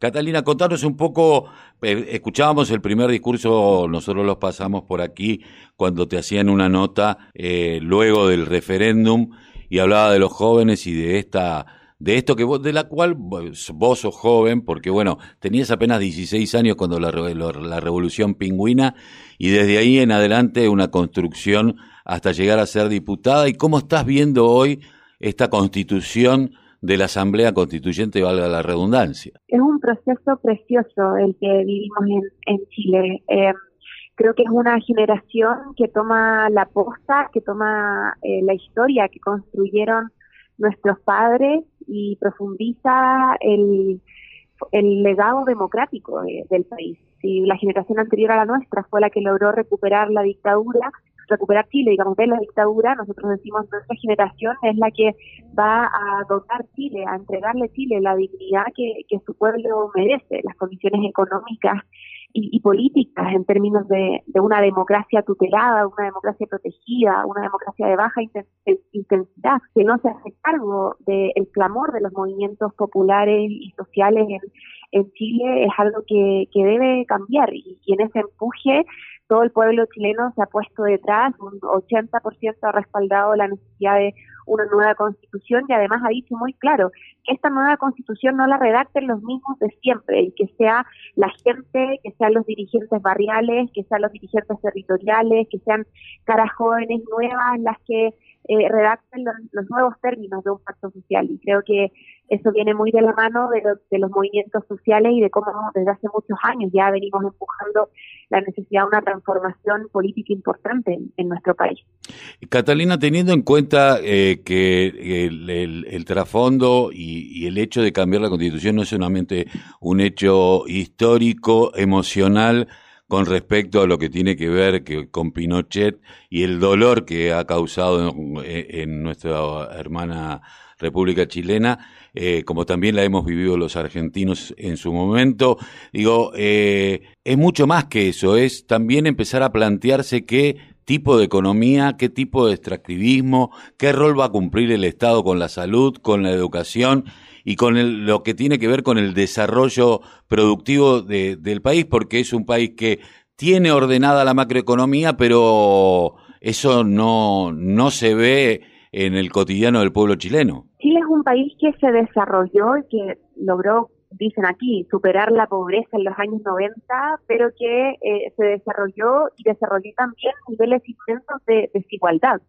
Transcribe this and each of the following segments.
Catalina, contanos un poco, eh, escuchábamos el primer discurso, nosotros los pasamos por aquí cuando te hacían una nota eh, luego del referéndum y hablaba de los jóvenes y de esta de esto que vos, de la cual vos sos joven, porque bueno, tenías apenas 16 años cuando la, la revolución pingüina y desde ahí en adelante una construcción hasta llegar a ser diputada. ¿Y cómo estás viendo hoy esta constitución de la Asamblea Constituyente, valga la redundancia? Es un proceso precioso el que vivimos en, en Chile. Eh, creo que es una generación que toma la posta, que toma eh, la historia que construyeron nuestros padres y profundiza el, el legado democrático del país. Si la generación anterior a la nuestra fue la que logró recuperar la dictadura, recuperar Chile, digamos, de la dictadura, nosotros decimos nuestra generación es la que va a dotar Chile, a entregarle a Chile la dignidad que, que su pueblo merece, las condiciones económicas y, políticas en términos de, una democracia tutelada, una democracia protegida, una democracia de baja intensidad, que no se hace cargo del clamor de los movimientos populares y sociales en, Chile, es algo que, debe cambiar y, y en ese empuje todo el pueblo chileno se ha puesto detrás, un 80% ha respaldado la necesidad de una nueva constitución y además ha dicho muy claro que esta nueva constitución no la redacten los mismos de siempre y que sea la gente, que sean los dirigentes barriales, que sean los dirigentes territoriales, que sean caras jóvenes nuevas las que eh, redacten los, nuevos términos de un pacto social. Y creo que eso viene muy de la mano de, de los movimientos sociales y de cómo desde hace muchos años ya venimos empujando la necesidad de una transformación política importante en, nuestro país. Catalina, teniendo en cuenta eh, que el, trasfondo y, el hecho de cambiar la constitución no es solamente un hecho histórico, emocional, con respecto a lo que tiene que ver que, con Pinochet y el dolor que ha causado en, nuestra hermana República Chilena, eh, como también la hemos vivido los argentinos en su momento. Digo, eh, es mucho más que eso, es también empezar a plantearse qué tipo de economía, qué tipo de extractivismo, qué rol va a cumplir el Estado con la salud, con la educación y con lo que tiene que ver con el desarrollo productivo del país, porque es un país que tiene ordenada la macroeconomía, pero eso no, no se ve en el cotidiano del pueblo chileno. Chile es un país que se desarrolló y que logró, dicen aquí, superar la pobreza en los años 90, pero que eh, se desarrolló y desarrolló también niveles inmensos de desigualdad.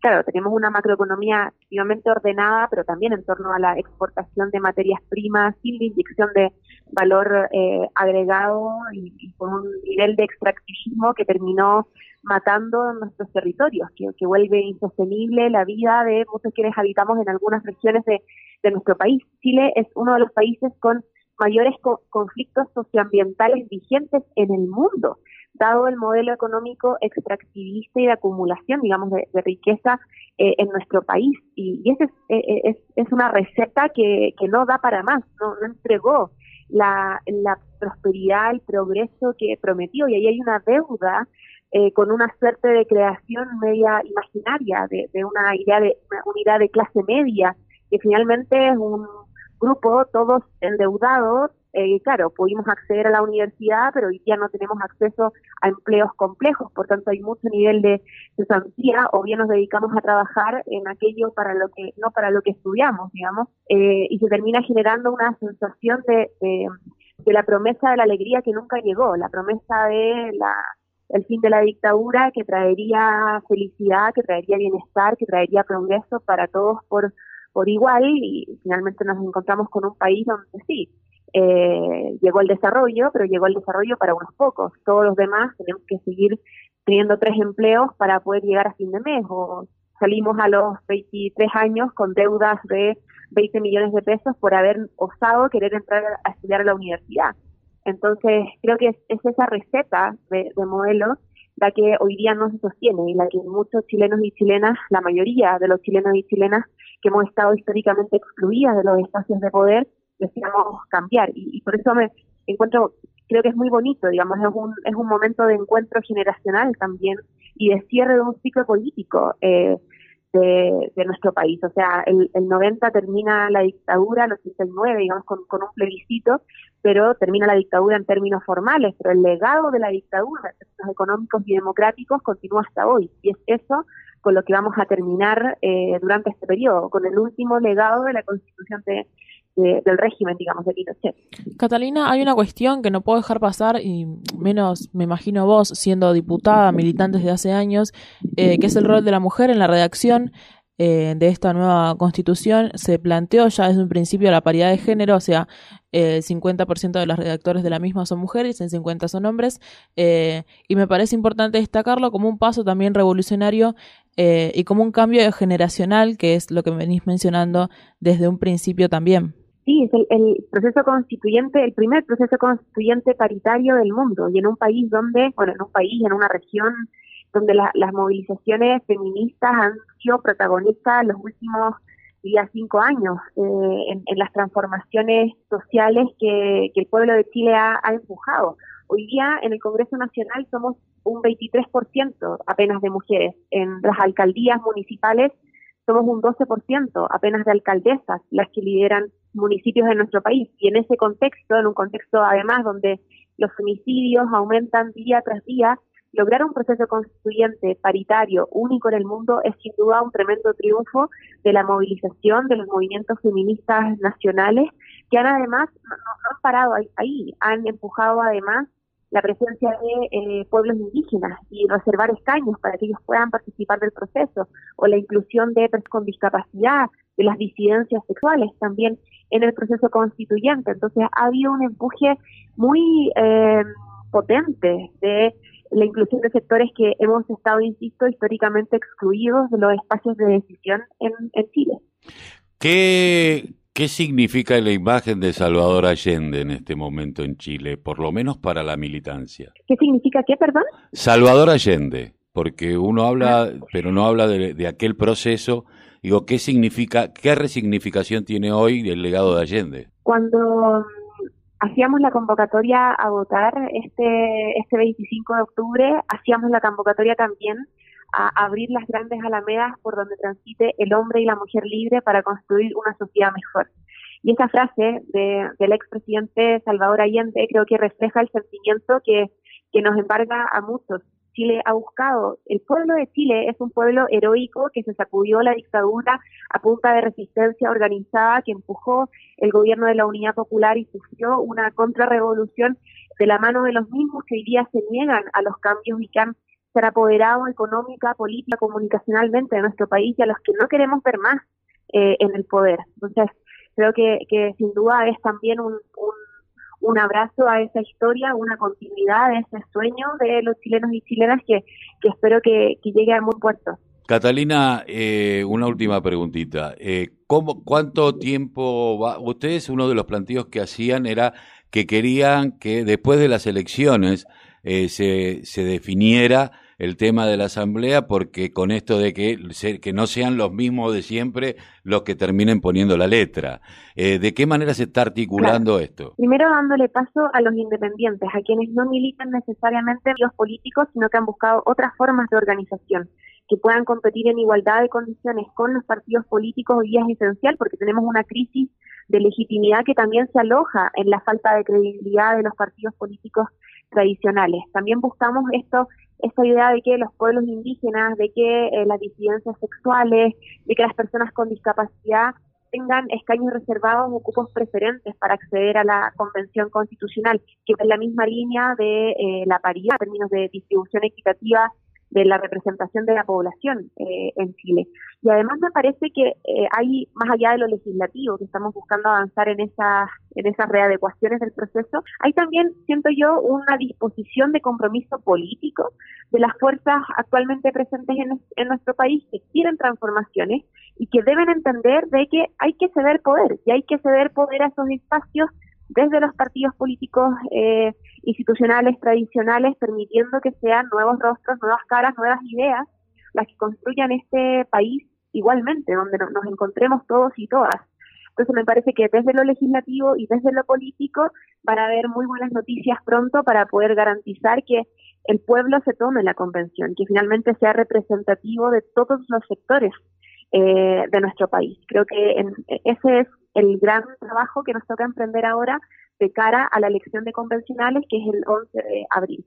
Claro, tenemos una macroeconomía activamente ordenada, pero también en torno a la exportación de materias primas sin la inyección de valor eh, agregado y, con un nivel de extractivismo que terminó matando nuestros territorios, que, vuelve insostenible la vida de muchos quienes habitamos en algunas regiones de, nuestro país. Chile es uno de los países con mayores conflictos socioambientales vigentes en el mundo dado el modelo económico extractivista y de acumulación, digamos, de, riqueza eh, en nuestro país. Y, y esa eh, eh, es, es, una receta que, que no da para más, no, no entregó la, la prosperidad, el progreso que prometió. Y ahí hay una deuda con una suerte de creación media imaginaria de, de una idea de una unidad de clase media, que finalmente es un grupo, todos endeudados, eh, claro, pudimos acceder a la universidad, pero hoy día no tenemos acceso a empleos complejos, por tanto hay mucho nivel de cesantía o bien nos dedicamos a trabajar en aquello para lo que no para lo que estudiamos, digamos, eh, y se termina generando una sensación de, de, la promesa de la alegría que nunca llegó, la promesa de la el fin de la dictadura que traería felicidad, que traería bienestar, que traería progreso para todos por por igual y finalmente nos encontramos con un país donde sí, eh, llegó el desarrollo, pero llegó el desarrollo para unos pocos. Todos los demás tenemos que seguir teniendo tres empleos para poder llegar a fin de mes. O salimos a los 23 años con deudas de 20 millones de pesos por haber osado querer entrar a estudiar a la universidad. Entonces, creo que es, esa receta de, de, modelo la que hoy día no se sostiene y la que muchos chilenos y chilenas, la mayoría de los chilenos y chilenas que hemos estado históricamente excluidas de los espacios de poder, deseamos cambiar. Y, por eso me encuentro, creo que es muy bonito, digamos, es un, es un momento de encuentro generacional también y de cierre de un ciclo político. Eh, de, nuestro país. O sea, el, el 90 termina la dictadura, el 89, digamos, con, con un plebiscito, pero termina la dictadura en términos formales, pero el legado de la dictadura, en términos económicos y democráticos, continúa hasta hoy. Y es eso con lo que vamos a terminar eh, durante este periodo, con el último legado de la constitución de, del régimen, digamos, de Pinochet. Catalina, hay una cuestión que no puedo dejar pasar, y menos me imagino vos, siendo diputada, militante desde hace años, eh, que es el rol de la mujer en la redacción eh, de esta nueva constitución. Se planteó ya desde un principio la paridad de género, o sea, el 50% de los redactores de la misma son mujeres, el 50% son hombres, eh, y me parece importante destacarlo como un paso también revolucionario y como un cambio generacional, que es lo que venís mencionando desde un principio también. Sí, es el, proceso constituyente, el primer proceso constituyente paritario del mundo y en un país donde, bueno, en un país, en una región donde las movilizaciones feministas han sido protagonistas los últimos días cinco años eh, en, las transformaciones sociales que, el pueblo de Chile ha, ha, empujado. Hoy día en el Congreso Nacional somos un 23% apenas de mujeres. En las alcaldías municipales somos un 12% apenas de alcaldesas las que lideran municipios de nuestro país. Y en ese contexto, en un contexto además donde los femicidios aumentan día tras día, lograr un proceso constituyente paritario único en el mundo es sin duda un tremendo triunfo de la movilización de los movimientos feministas nacionales que han además no, han parado ahí, han empujado además la presencia de eh, pueblos indígenas y reservar escaños para que ellos puedan participar del proceso, o la inclusión de personas con discapacidad, de las disidencias sexuales también en el proceso constituyente. Entonces ha habido un empuje muy eh, potente de la inclusión de sectores que hemos estado, insisto, históricamente excluidos de los espacios de decisión en, en Chile. ¿Qué, ¿Qué significa la imagen de Salvador Allende en este momento en Chile, por lo menos para la militancia? ¿Qué significa qué, perdón? Salvador Allende, porque uno habla, ah. pero no habla de, aquel proceso. Digo, ¿qué significa, qué resignificación tiene hoy el legado de Allende? Cuando hacíamos la convocatoria a votar este, este 25 de octubre, hacíamos la convocatoria también a abrir las grandes alamedas por donde transite el hombre y la mujer libre para construir una sociedad mejor. Y esa frase de, del expresidente Salvador Allende creo que refleja el sentimiento que, que nos embarga a muchos. Chile ha buscado, el pueblo de Chile es un pueblo heroico que se sacudió la dictadura a punta de resistencia organizada, que empujó el gobierno de la Unidad Popular y sufrió una contrarrevolución de la mano de los mismos que hoy día se niegan a los cambios y que han ser apoderado económica, política, comunicacionalmente de nuestro país y a los que no queremos ver más eh, en el poder. Entonces, creo que, sin duda es también un, abrazo a esa historia, una continuidad de ese sueño de los chilenos y chilenas que, que espero que, llegue a buen puerto. Catalina, eh, una última preguntita. Eh, ¿cómo, ¿Cuánto tiempo va? Ustedes, uno de los planteos que hacían era que querían que después de las elecciones eh, se, se definiera el tema de la asamblea porque con esto de que, que no sean los mismos de siempre los que terminen poniendo la letra. Eh, ¿De qué manera se está articulando esto? Primero dándole paso a los independientes, a quienes no militan necesariamente los políticos, sino que han buscado otras formas de organización que puedan competir en igualdad de condiciones con los partidos políticos hoy es esencial porque tenemos una crisis de legitimidad que también se aloja en la falta de credibilidad de los partidos políticos tradicionales. También buscamos esto esta idea de que los pueblos indígenas, de que eh, las disidencias sexuales, de que las personas con discapacidad tengan escaños reservados o cupos preferentes para acceder a la convención constitucional, que es la misma línea de eh, la paridad en términos de distribución equitativa de la representación de la población eh, en Chile. Y además me parece que eh, hay, más allá de lo legislativo, que estamos buscando avanzar en esas, en esas readecuaciones del proceso, hay también, siento yo, una disposición de compromiso político de las fuerzas actualmente presentes en, en nuestro país que quieren transformaciones y que deben entender de que hay que ceder poder, y hay que ceder poder a esos espacios desde los partidos políticos eh, institucionales tradicionales, permitiendo que sean nuevos rostros, nuevas caras, nuevas ideas, las que construyan este país igualmente, donde nos encontremos todos y todas. Entonces me parece que desde lo legislativo y desde lo político van a haber muy buenas noticias pronto para poder garantizar que el pueblo se tome la convención, que finalmente sea representativo de todos los sectores eh, de nuestro país. Creo que ese es el gran trabajo que nos toca emprender ahora de cara a la elección de convencionales, que es el 11 de abril.